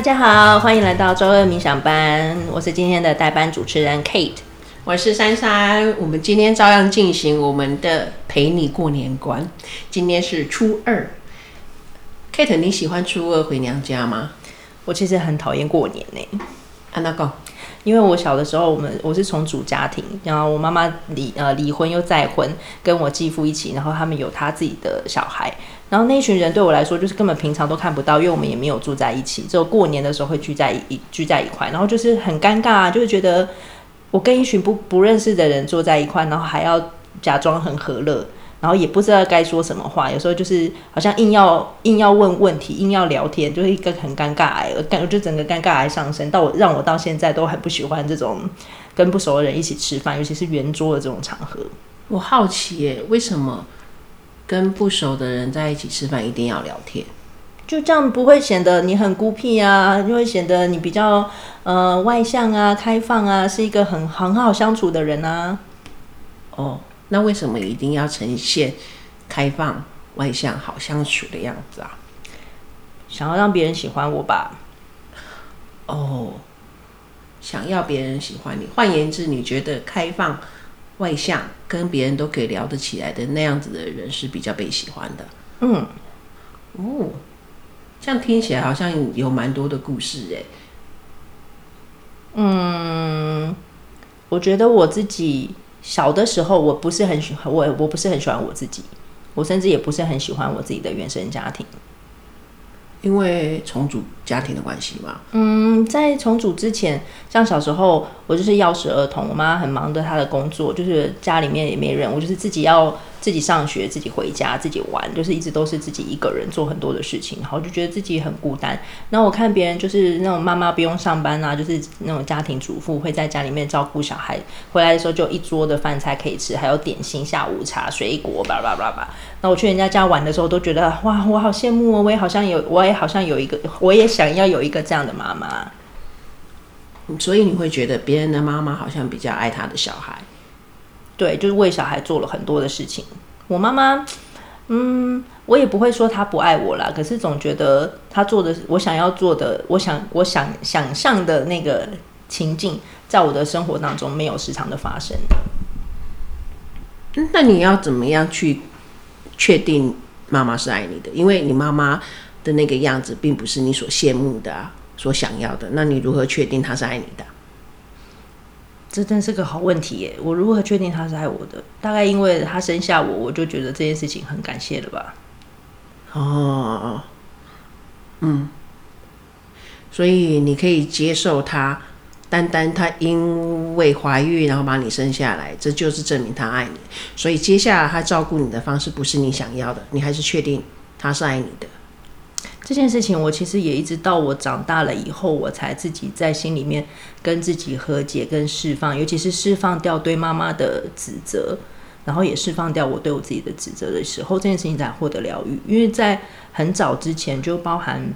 大家好，欢迎来到周二冥想班。我是今天的代班主持人 Kate，我是珊珊。我们今天照样进行我们的陪你过年关。今天是初二，Kate，你喜欢初二回娘家吗？我其实很讨厌过年呢。啊，那个，因为我小的时候，我们我是重组家庭，然后我妈妈离呃离婚又再婚，跟我继父一起，然后他们有他自己的小孩，然后那一群人对我来说就是根本平常都看不到，因为我们也没有住在一起，只有过年的时候会聚在一聚在一块，然后就是很尴尬啊，就是觉得我跟一群不不认识的人坐在一块，然后还要假装很和乐。然后也不知道该说什么话，有时候就是好像硬要硬要问问题，硬要聊天，就是一个很尴尬癌，感觉就整个尴尬癌上升到我让我到现在都很不喜欢这种跟不熟的人一起吃饭，尤其是圆桌的这种场合。我好奇耶，为什么跟不熟的人在一起吃饭一定要聊天？就这样不会显得你很孤僻啊，就会显得你比较呃外向啊、开放啊，是一个很很好相处的人啊。哦。那为什么一定要呈现开放、外向、好相处的样子啊？想要让别人喜欢我吧。哦，想要别人喜欢你。换言之，你觉得开放、外向，跟别人都可以聊得起来的那样子的人是比较被喜欢的。嗯。哦，这样听起来好像有蛮多的故事诶。嗯，我觉得我自己。小的时候，我不是很喜欢我，我不是很喜欢我自己，我甚至也不是很喜欢我自己的原生家庭，因为重组家庭的关系嘛。嗯，在重组之前，像小时候，我就是钥匙儿童，我妈很忙的她的工作，就是家里面也没人，我就是自己要。自己上学，自己回家，自己玩，就是一直都是自己一个人做很多的事情，然后就觉得自己很孤单。然后我看别人就是那种妈妈不用上班啊，就是那种家庭主妇会在家里面照顾小孩，回来的时候就一桌的饭菜可以吃，还有点心、下午茶、水果，叭叭叭叭。那我去人家家玩的时候，都觉得哇，我好羡慕哦，我也好像有，我也好像有一个，我也想要有一个这样的妈妈。所以你会觉得别人的妈妈好像比较爱他的小孩。对，就是为小孩做了很多的事情。我妈妈，嗯，我也不会说她不爱我啦，可是总觉得她做的，我想要做的，我想我想想象的那个情境，在我的生活当中没有时常的发生。那你要怎么样去确定妈妈是爱你的？因为你妈妈的那个样子，并不是你所羡慕的，所想要的。那你如何确定她是爱你的？这真是个好问题耶！我如何确定他是爱我的？大概因为他生下我，我就觉得这件事情很感谢了吧。哦，嗯，所以你可以接受他，单单他因为怀孕然后把你生下来，这就是证明他爱你。所以接下来他照顾你的方式不是你想要的，你还是确定他是爱你的。这件事情，我其实也一直到我长大了以后，我才自己在心里面跟自己和解、跟释放，尤其是释放掉对妈妈的指责，然后也释放掉我对我自己的指责的时候，这件事情才获得疗愈。因为在很早之前，就包含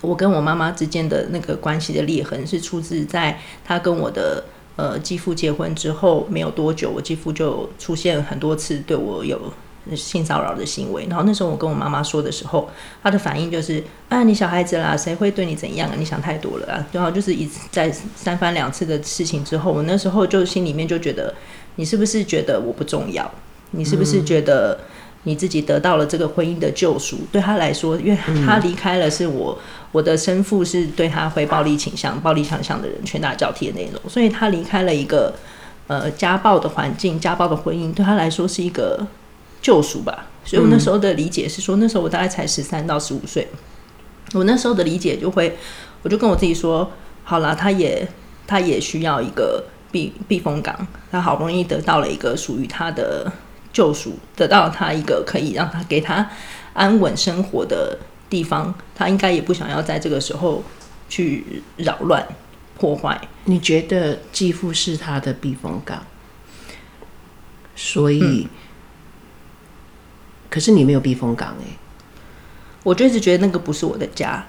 我跟我妈妈之间的那个关系的裂痕，是出自在她跟我的呃继父结婚之后没有多久，我继父就出现很多次对我有。性骚扰的行为，然后那时候我跟我妈妈说的时候，她的反应就是：啊，你小孩子啦，谁会对你怎样啊？你想太多了啊！然后就是一在三番两次的事情之后，我那时候就心里面就觉得，你是不是觉得我不重要？你是不是觉得你自己得到了这个婚姻的救赎？对他来说，因为他离开了，是我我的生父是对他会暴力倾向、暴力倾向的人，拳打脚踢的那种，所以他离开了一个呃家暴的环境、家暴的婚姻，对他来说是一个。救赎吧，所以我那时候的理解是说，那时候我大概才十三到十五岁，我那时候的理解就会，我就跟我自己说，好啦，他也他也需要一个避避风港，他好不容易得到了一个属于他的救赎，得到了他一个可以让他给他安稳生活的地方，他应该也不想要在这个时候去扰乱破坏。你觉得继父是他的避风港，所以。嗯可是你没有避风港哎，我就一直觉得那个不是我的家，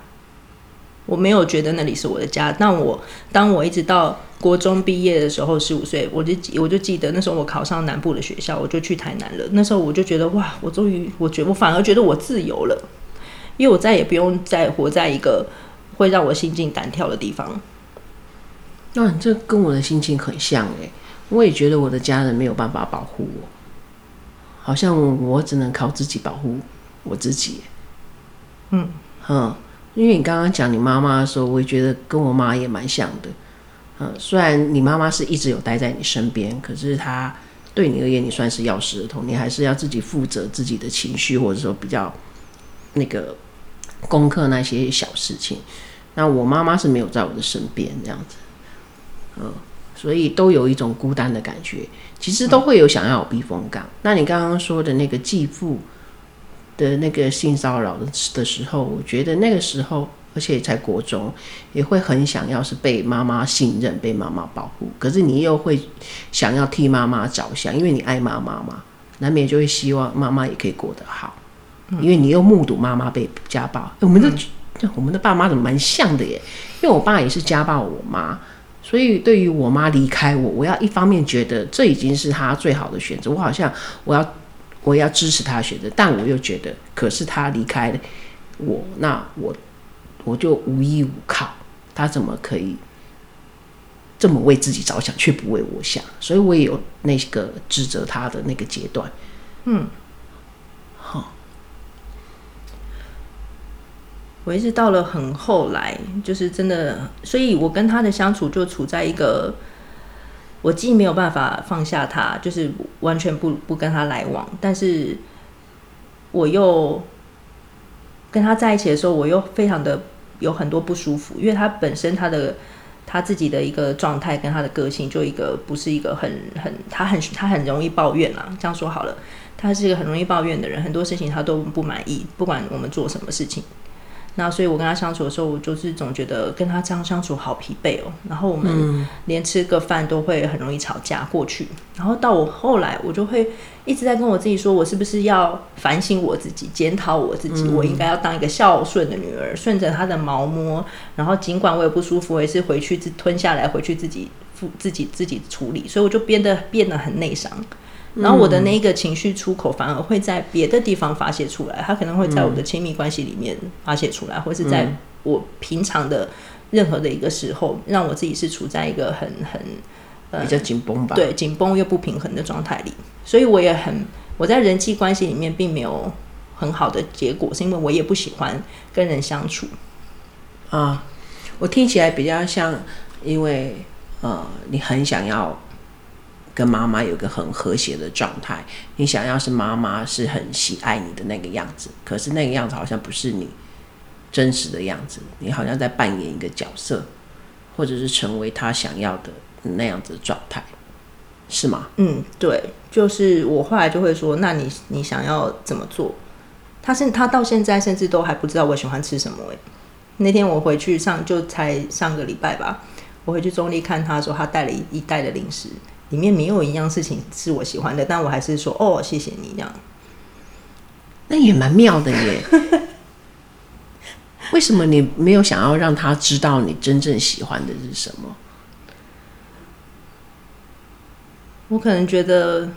我没有觉得那里是我的家。但我当我一直到国中毕业的时候，十五岁，我就我就记得那时候我考上南部的学校，我就去台南了。那时候我就觉得哇，我终于，我觉我反而觉得我自由了，因为我再也不用再活在一个会让我心惊胆跳的地方。那、啊、这跟我的心情很像哎，我也觉得我的家人没有办法保护我，好像我只能靠自己保护我自己。嗯嗯，因为你刚刚讲你妈妈的时候，我也觉得跟我妈也蛮像的。嗯，虽然你妈妈是一直有待在你身边，可是她对你而言，你算是钥匙儿童，你还是要自己负责自己的情绪，或者说比较那个攻克那些小事情。那我妈妈是没有在我的身边这样子。嗯，所以都有一种孤单的感觉，其实都会有想要有避风港。嗯、那你刚刚说的那个继父的那个性骚扰的的时候，我觉得那个时候，而且在国中，也会很想要是被妈妈信任、被妈妈保护。可是你又会想要替妈妈着想，因为你爱妈妈嘛，难免就会希望妈妈也可以过得好。因为你又目睹妈妈被家暴，欸、我们的、嗯、我们的爸妈怎么蛮像的耶？因为我爸也是家暴我妈。所以，对于我妈离开我，我要一方面觉得这已经是她最好的选择，我好像我要我要支持她选择，但我又觉得，可是她离开了我，那我我就无依无靠，她怎么可以这么为自己着想，却不为我想？所以我也有那个指责她的那个阶段，嗯。我一直到了很后来，就是真的，所以我跟他的相处就处在一个，我既没有办法放下他，就是完全不不跟他来往，但是我又跟他在一起的时候，我又非常的有很多不舒服，因为他本身他的他自己的一个状态跟他的个性，就一个不是一个很很他很他很容易抱怨啦，这样说好了，他是一个很容易抱怨的人，很多事情他都不满意，不管我们做什么事情。那所以，我跟他相处的时候，我就是总觉得跟他这样相处好疲惫哦。然后我们连吃个饭都会很容易吵架过去。然后到我后来，我就会一直在跟我自己说，我是不是要反省我自己，检讨我自己？我应该要当一个孝顺的女儿，顺着他的毛摸。然后尽管我也不舒服，我也是回去自吞下来，回去自己负自己自己处理。所以我就变得变得很内伤。然后我的那个情绪出口反而会在别的地方发泄出来，他可能会在我的亲密关系里面发泄出来，或是在我平常的任何的一个时候，让我自己是处在一个很很比较紧绷吧，对，紧绷又不平衡的状态里。所以我也很我在人际关系里面并没有很好的结果，是因为我也不喜欢跟人相处。啊，我听起来比较像，因为呃，你很想要。跟妈妈有个很和谐的状态，你想要是妈妈是很喜爱你的那个样子，可是那个样子好像不是你真实的样子，你好像在扮演一个角色，或者是成为他想要的那样子的状态，是吗？嗯，对，就是我后来就会说，那你你想要怎么做？他现他到现在甚至都还不知道我喜欢吃什么诶。那天我回去上就才上个礼拜吧，我回去中立看他的时候，他带了一一袋的零食。里面没有一样事情是我喜欢的，但我还是说哦，谢谢你这样。那也蛮妙的耶。为什么你没有想要让他知道你真正喜欢的是什么？我可能觉得，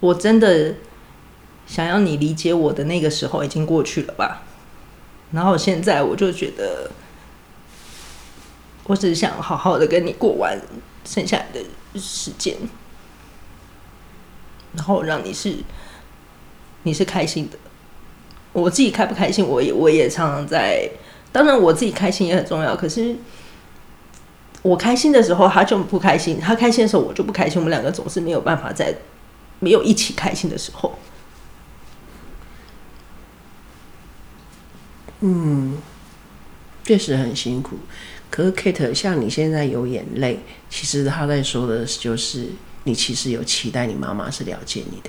我真的想要你理解我的那个时候已经过去了吧。然后现在我就觉得。我只是想好好的跟你过完剩下的时间，然后让你是你是开心的。我自己开不开心，我也我也常常在。当然，我自己开心也很重要。可是我开心的时候，他就不开心；他开心的时候，我就不开心。我们两个总是没有办法在没有一起开心的时候。嗯，确实很辛苦。可是 Kate，像你现在有眼泪，其实他在说的就是你其实有期待你妈妈是了解你的，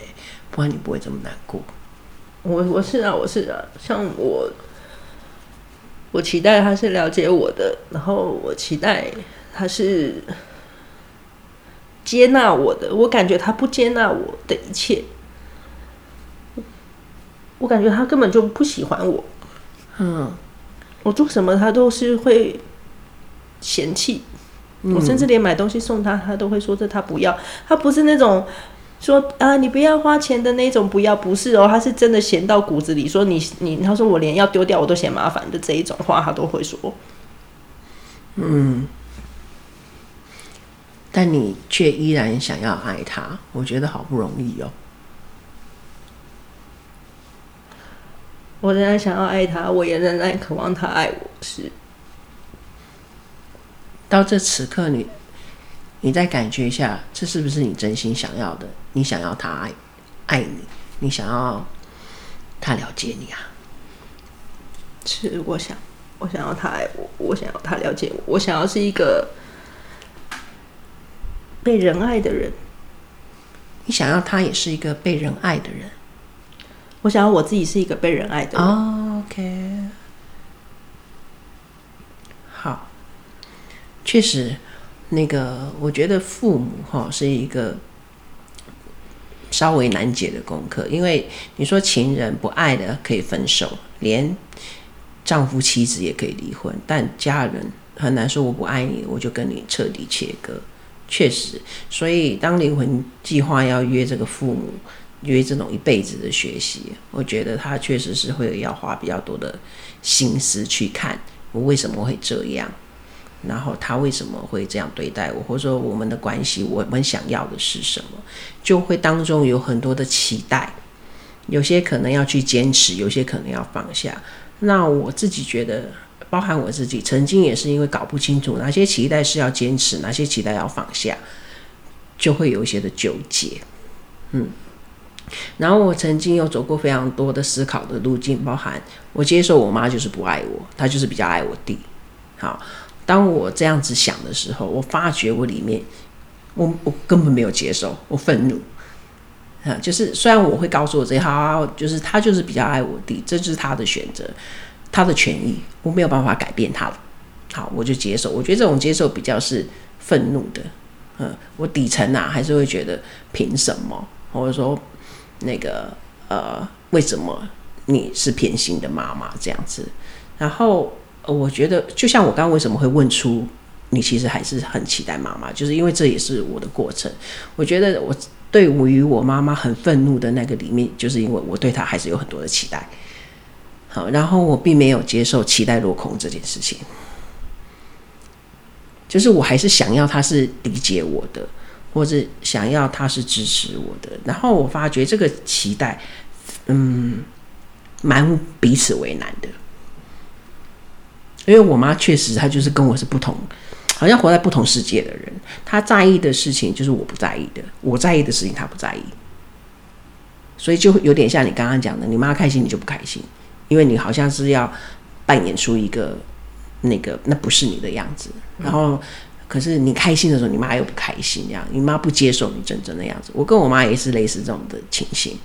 不然你不会这么难过。我我是啊，我是啊，像我，我期待他是了解我的，然后我期待他是接纳我的。我感觉他不接纳我的一切，我感觉他根本就不喜欢我。嗯，我做什么他都是会。嫌弃我，甚至连买东西送他，他都会说这他不要。他不是那种说啊，你不要花钱的那种，不要，不是哦，他是真的嫌到骨子里，说你你，他说我连要丢掉我都嫌麻烦的这一种话，他都会说。嗯，但你却依然想要爱他，我觉得好不容易哦。我仍然想要爱他，我也仍然渴望他爱我。是，到这此刻你，你你再感觉一下，这是不是你真心想要的？你想要他爱爱你，你想要他了解你啊？是，我想，我想要他爱我，我想要他了解我，我想要是一个被人爱的人。你想要他也是一个被人爱的人。我想要我自己是一个被人爱的人。Oh, OK，确实，那个我觉得父母哈是一个稍微难解的功课，因为你说情人不爱的可以分手，连丈夫妻子也可以离婚，但家人很难说我不爱你，我就跟你彻底切割。确实，所以当灵魂计划要约这个父母。约这种一辈子的学习，我觉得他确实是会要花比较多的心思去看我为什么会这样，然后他为什么会这样对待我，或者说我们的关系，我们想要的是什么，就会当中有很多的期待，有些可能要去坚持，有些可能要放下。那我自己觉得，包含我自己，曾经也是因为搞不清楚哪些期待是要坚持，哪些期待要放下，就会有一些的纠结，嗯。然后我曾经有走过非常多的思考的路径，包含我接受我妈就是不爱我，她就是比较爱我弟。好，当我这样子想的时候，我发觉我里面，我我根本没有接受，我愤怒。啊，就是虽然我会告诉我自己，好，就是他就是比较爱我弟，这就是他的选择，他的权益，我没有办法改变他了。好，我就接受。我觉得这种接受比较是愤怒的。嗯，我底层啊还是会觉得凭什么，或者说。那个呃，为什么你是偏心的妈妈这样子？然后我觉得，就像我刚刚为什么会问出你，其实还是很期待妈妈，就是因为这也是我的过程。我觉得我对于我妈妈很愤怒的那个里面，就是因为我对她还是有很多的期待。好，然后我并没有接受期待落空这件事情，就是我还是想要她是理解我的。或者想要他是支持我的，然后我发觉这个期待，嗯，蛮彼此为难的。因为我妈确实她就是跟我是不同，好像活在不同世界的人。她在意的事情就是我不在意的，我在意的事情她不在意，所以就有点像你刚刚讲的，你妈开心你就不开心，因为你好像是要扮演出一个那个那不是你的样子，然后。可是你开心的时候，你妈又不开心，这样你妈不接受你真正的样子。我跟我妈也是类似这种的情形。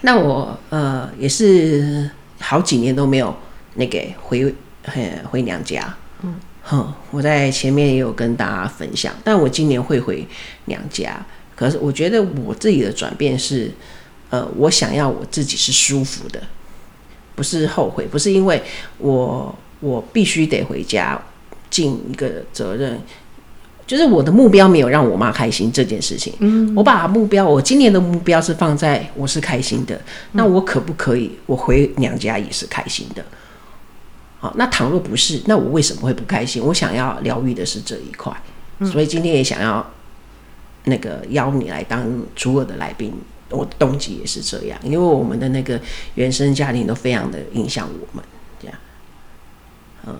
那我呃也是好几年都没有那个回回娘家。嗯，哼，我在前面也有跟大家分享，但我今年会回娘家。可是我觉得我自己的转变是，呃，我想要我自己是舒服的，不是后悔，不是因为我我必须得回家。尽一个责任，就是我的目标没有让我妈开心这件事情。嗯，我把目标，我今年的目标是放在我是开心的。那我可不可以，我回娘家也是开心的？好，那倘若不是，那我为什么会不开心？我想要疗愈的是这一块，所以今天也想要那个邀你来当主二的来宾。我的动机也是这样，因为我们的那个原生家庭都非常的影响我们，这样，嗯。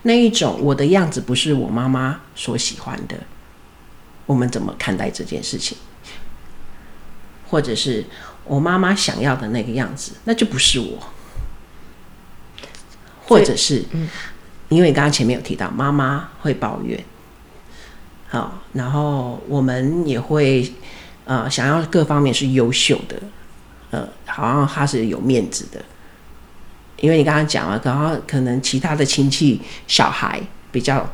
那一种我的样子不是我妈妈所喜欢的，我们怎么看待这件事情？或者是我妈妈想要的那个样子，那就不是我。或者是，因为刚刚前面有提到妈妈会抱怨，好，然后我们也会呃想要各方面是优秀的，呃，好像他是有面子的。因为你刚刚讲了，然后可能其他的亲戚小孩比较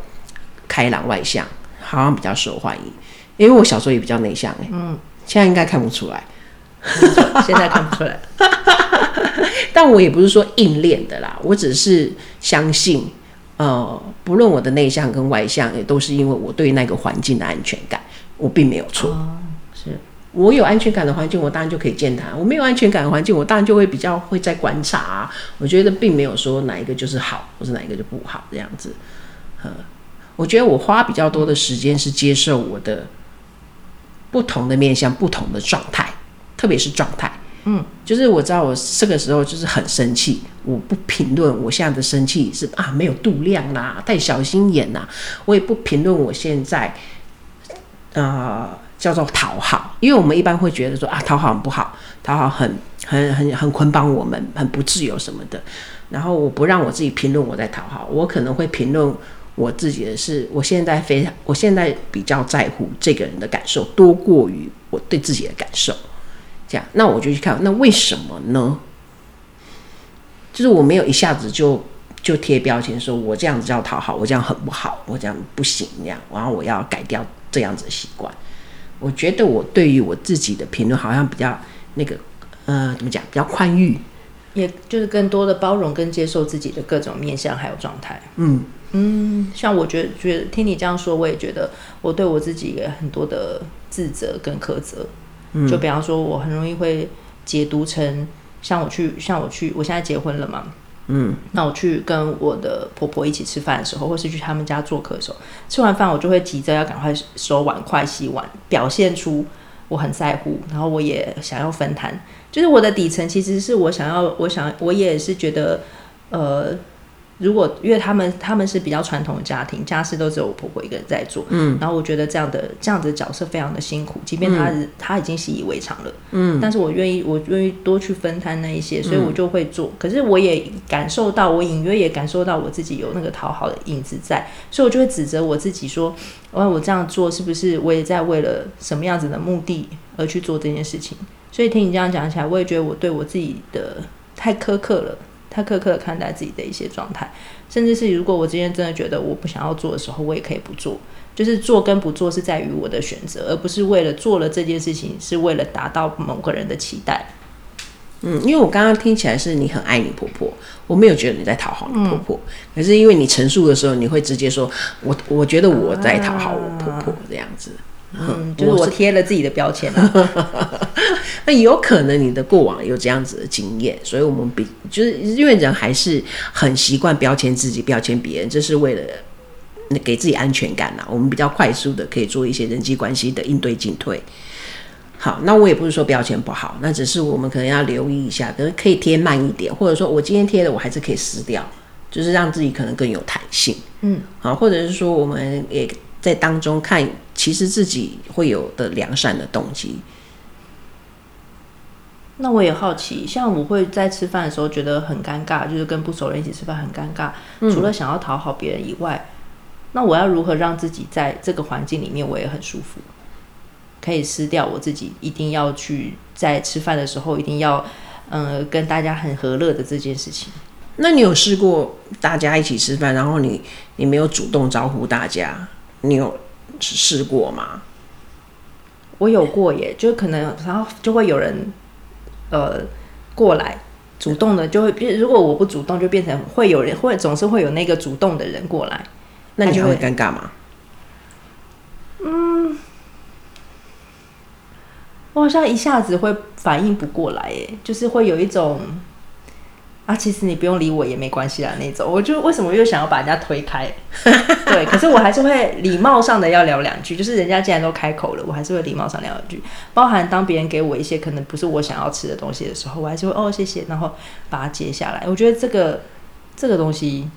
开朗外向，好像比较受欢迎。因为我小时候也比较内向，哎，嗯，现在应该看不出来，现在看不出来。但我也不是说硬练的啦，我只是相信，呃，不论我的内向跟外向，也都是因为我对那个环境的安全感，我并没有错。哦、是我有安全感的环境，我当然就可以见他；我没有安全感的环境，我当然就会比较会在观察、啊。我觉得并没有说哪一个就是好，或是哪一个就不好这样子。呃，我觉得我花比较多的时间是接受我的不同的面向、不同的状态，特别是状态。嗯，就是我知道我这个时候就是很生气，我不评论我现在的生气是啊没有度量啦，太小心眼啦，我也不评论我现在啊、呃、叫做讨好，因为我们一般会觉得说啊讨好很不好，讨好很很很很捆绑我们，很不自由什么的。然后我不让我自己评论我在讨好，我可能会评论我自己的是，我现在非常，我现在比较在乎这个人的感受多过于我对自己的感受。这样，那我就去看，那为什么呢？就是我没有一下子就就贴标签，说我这样子叫讨好，我这样很不好，我这样不行，这样，然后我要改掉这样子的习惯。我觉得我对于我自己的评论好像比较那个，呃，怎么讲？比较宽裕，也就是更多的包容跟接受自己的各种面相还有状态。嗯嗯，像我觉得，觉得听你这样说，我也觉得我对我自己也很多的自责跟苛责。就比方说，我很容易会解读成像我去，像我去，我现在结婚了嘛，嗯，那我去跟我的婆婆一起吃饭的时候，或是去他们家做客的时候，吃完饭我就会急着要赶快收碗筷、洗碗，表现出我很在乎，然后我也想要分摊，就是我的底层其实是我想要，我想我也是觉得，呃。如果因为他们他们是比较传统的家庭，家事都只有我婆婆一个人在做，嗯，然后我觉得这样的这样子的角色非常的辛苦，即便他、嗯、他已经习以为常了，嗯，但是我愿意我愿意多去分摊那一些，所以我就会做。嗯、可是我也感受到，我隐约也感受到我自己有那个讨好的影子在，所以我就会指责我自己说，哦，我这样做是不是我也在为了什么样子的目的而去做这件事情？所以听你这样讲起来，我也觉得我对我自己的太苛刻了。太苛刻的看待自己的一些状态，甚至是如果我今天真的觉得我不想要做的时候，我也可以不做。就是做跟不做是在于我的选择，而不是为了做了这件事情是为了达到某个人的期待。嗯，因为我刚刚听起来是你很爱你婆婆，我没有觉得你在讨好你婆婆，嗯、可是因为你陈述的时候，你会直接说我我觉得我在讨好我婆婆这样子。嗯，就是我贴了自己的标签了。那有可能你的过往有这样子的经验，所以我们比就是因为人还是很习惯标签自己、标签别人，这是为了给自己安全感呐。我们比较快速的可以做一些人际关系的应对进退。好，那我也不是说标签不好，那只是我们可能要留意一下，可能可以贴慢一点，或者说我今天贴的我还是可以撕掉，就是让自己可能更有弹性。嗯，好，或者是说我们也。在当中看，其实自己会有的良善的动机。那我也好奇，像我会在吃饭的时候觉得很尴尬，就是跟不熟人一起吃饭很尴尬。嗯、除了想要讨好别人以外，那我要如何让自己在这个环境里面我也很舒服？可以撕掉我自己一定要去在吃饭的时候一定要嗯跟大家很和乐的这件事情。那你有试过大家一起吃饭，然后你你没有主动招呼大家？你有试过吗？我有过耶，就可能然后就会有人呃过来主动的，就会变。如果我不主动，就变成会有人会总是会有那个主动的人过来，那你就会尴尬吗？嗯，我好像一下子会反应不过来，耶，就是会有一种。啊，其实你不用理我也没关系啦，那种我就为什么又想要把人家推开？对，可是我还是会礼貌上的要聊两句，就是人家既然都开口了，我还是会礼貌上聊两句。包含当别人给我一些可能不是我想要吃的东西的时候，我还是会哦谢谢，然后把它接下来。我觉得这个这个东西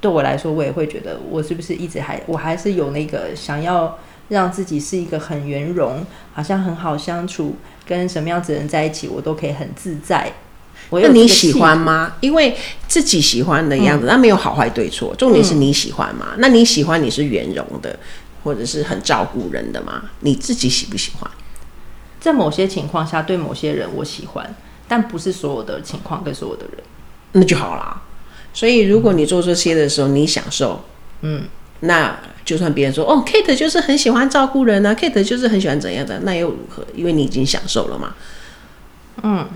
对我来说，我也会觉得我是不是一直还我还是有那个想要让自己是一个很圆融，好像很好相处，跟什么样子的人在一起，我都可以很自在。那你喜欢吗？因为自己喜欢的样子，那、嗯、没有好坏对错，重点是你喜欢吗？嗯、那你喜欢你是圆融的，或者是很照顾人的吗？你自己喜不喜欢？在某些情况下，对某些人我喜欢，但不是所有的情况跟所有的人，那就好啦。所以如果你做这些的时候，你享受，嗯，那就算别人说哦，Kate 就是很喜欢照顾人啊，Kate 就是很喜欢怎样的，那又如何？因为你已经享受了嘛，嗯。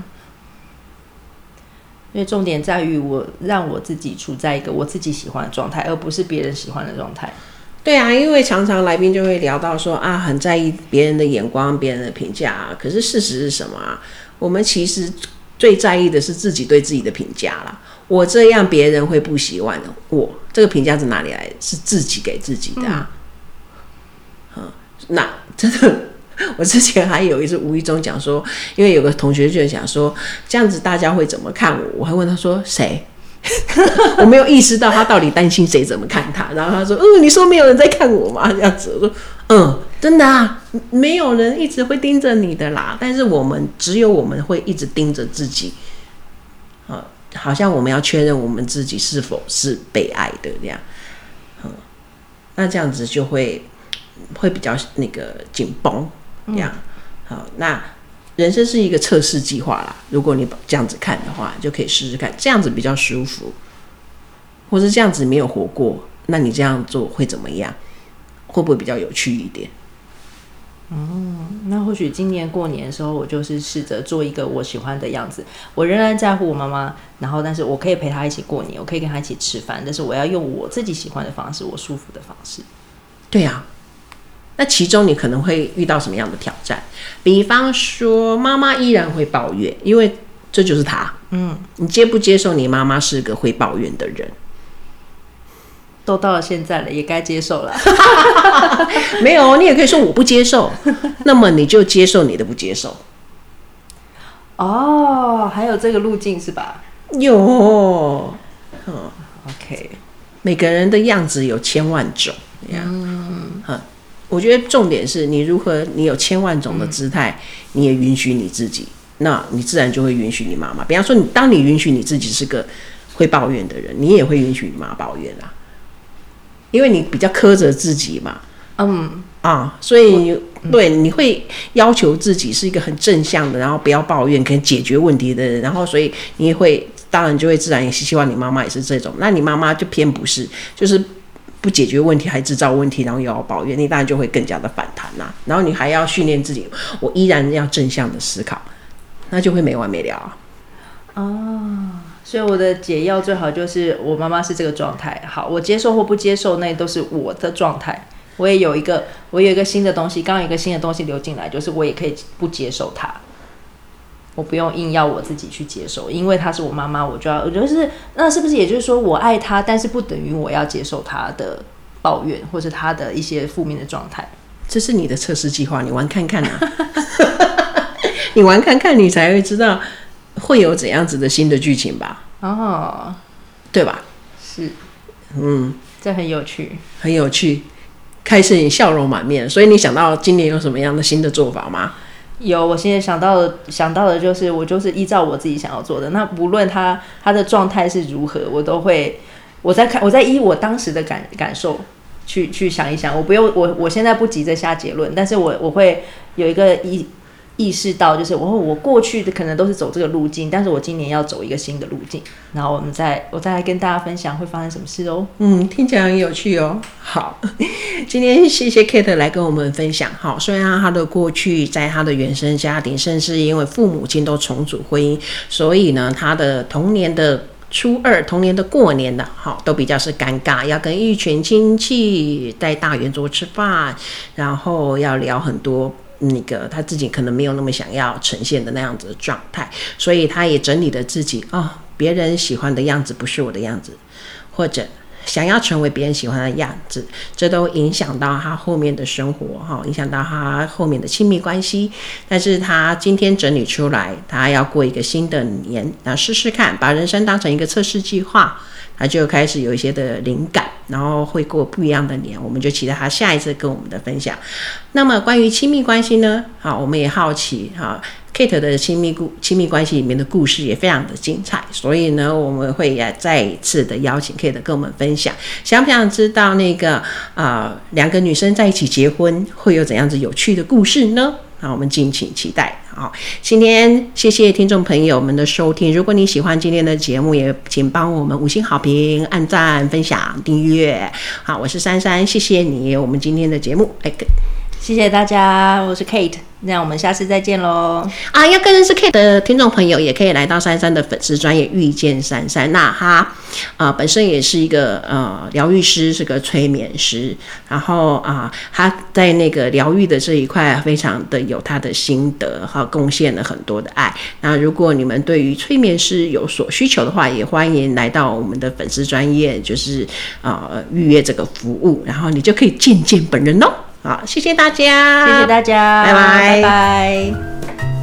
因为重点在于我让我自己处在一个我自己喜欢的状态，而不是别人喜欢的状态。对啊，因为常常来宾就会聊到说啊，很在意别人的眼光、别人的评价啊。可是事实是什么啊？我们其实最在意的是自己对自己的评价啦。我这样别人会不喜欢的。我这个评价是哪里来的？是自己给自己的啊。嗯，那真的。我之前还有一次无意中讲说，因为有个同学就讲说，这样子大家会怎么看我？我还问他说谁？我没有意识到他到底担心谁怎么看他。然后他说，嗯，你说没有人在看我吗？这样子，我说，嗯，真的啊，没有人一直会盯着你的啦。但是我们只有我们会一直盯着自己，啊，好像我们要确认我们自己是否是被爱的这样。嗯，那这样子就会会比较那个紧绷。这样，好，那人生是一个测试计划啦。如果你这样子看的话，就可以试试看，这样子比较舒服，或是这样子没有活过，那你这样做会怎么样？会不会比较有趣一点？嗯，那或许今年过年的时候，我就是试着做一个我喜欢的样子。我仍然在乎我妈妈，然后但是我可以陪她一起过年，我可以跟她一起吃饭，但是我要用我自己喜欢的方式，我舒服的方式。对呀。那其中你可能会遇到什么样的挑战？比方说，妈妈依然会抱怨，因为这就是她。嗯，你接不接受你妈妈是个会抱怨的人？都到了现在了，也该接受了。没有，你也可以说我不接受。那么你就接受你的不接受。哦，还有这个路径是吧？有。嗯，OK。每个人的样子有千万种。嗯。嗯我觉得重点是你如何，你有千万种的姿态，你也允许你自己，那你自然就会允许你妈妈。比方说，你当你允许你自己是个会抱怨的人，你也会允许你妈抱怨啦，因为你比较苛责自己嘛。嗯啊，所以对，你会要求自己是一个很正向的，然后不要抱怨，可以解决问题的人。然后，所以你也会，当然就会自然也希望你妈妈也是这种。那你妈妈就偏不是，就是。不解决问题还制造问题，然后又要抱怨，你当然就会更加的反弹呐、啊。然后你还要训练自己，我依然要正向的思考，那就会没完没了啊。哦，所以我的解药最好就是我妈妈是这个状态，好，我接受或不接受，那都是我的状态。我也有一个，我有一个新的东西，刚刚有一个新的东西流进来，就是我也可以不接受它。我不用硬要我自己去接受，因为她是我妈妈，我就要，我觉得是，那是不是也就是说，我爱她，但是不等于我要接受她的抱怨，或者她的一些负面的状态？这是你的测试计划，你玩看看啊！你玩看看，你才会知道会有怎样子的新的剧情吧？哦，对吧？是，嗯，这很有趣，很有趣，开始你笑容满面，所以你想到今年有什么样的新的做法吗？有，我现在想到的，想到的就是我就是依照我自己想要做的。那无论他他的状态是如何，我都会我在看，我在依我当时的感感受去去想一想。我不用我我现在不急着下结论，但是我我会有一个一。意识到，就是我我过去的可能都是走这个路径，但是我今年要走一个新的路径，然后我们再我再来跟大家分享会发生什么事哦。嗯，听起来很有趣哦。好，今天谢谢 Kate 来跟我们分享。好，虽然他的过去在他的原生家庭，甚至因为父母亲都重组婚姻，所以呢，他的童年的初二、童年的过年的，好都比较是尴尬，要跟一群亲戚在大圆桌吃饭，然后要聊很多。那个他自己可能没有那么想要呈现的那样子的状态，所以他也整理了自己哦，别人喜欢的样子不是我的样子，或者想要成为别人喜欢的样子，这都影响到他后面的生活哈，影响到他后面的亲密关系。但是他今天整理出来，他要过一个新的年，那试试看，把人生当成一个测试计划。他就开始有一些的灵感，然后会过不一样的年，我们就期待他下一次跟我们的分享。那么关于亲密关系呢？好，我们也好奇哈，Kate 的亲密故亲密关系里面的故事也非常的精彩，所以呢，我们会也再一次的邀请 Kate 跟我们分享。想不想知道那个啊，两个女生在一起结婚会有怎样子有趣的故事呢？好，我们敬请期待。好，今天谢谢听众朋友们的收听。如果你喜欢今天的节目，也请帮我们五星好评、按赞、分享、订阅。好，我是珊珊，谢谢你。我们今天的节目，哎，谢谢大家，我是 Kate，那我们下次再见喽。啊，要更认识 Kate 的听众朋友，也可以来到珊珊的粉丝专业遇见珊珊。那他啊、本身也是一个呃疗愈师，是个催眠师。然后啊、呃，他在那个疗愈的这一块非常的有他的心得和贡献了很多的爱。那如果你们对于催眠师有所需求的话，也欢迎来到我们的粉丝专业，就是啊、呃、预约这个服务，然后你就可以见见本人哦。好，谢谢大家，谢谢大家，拜拜，拜拜。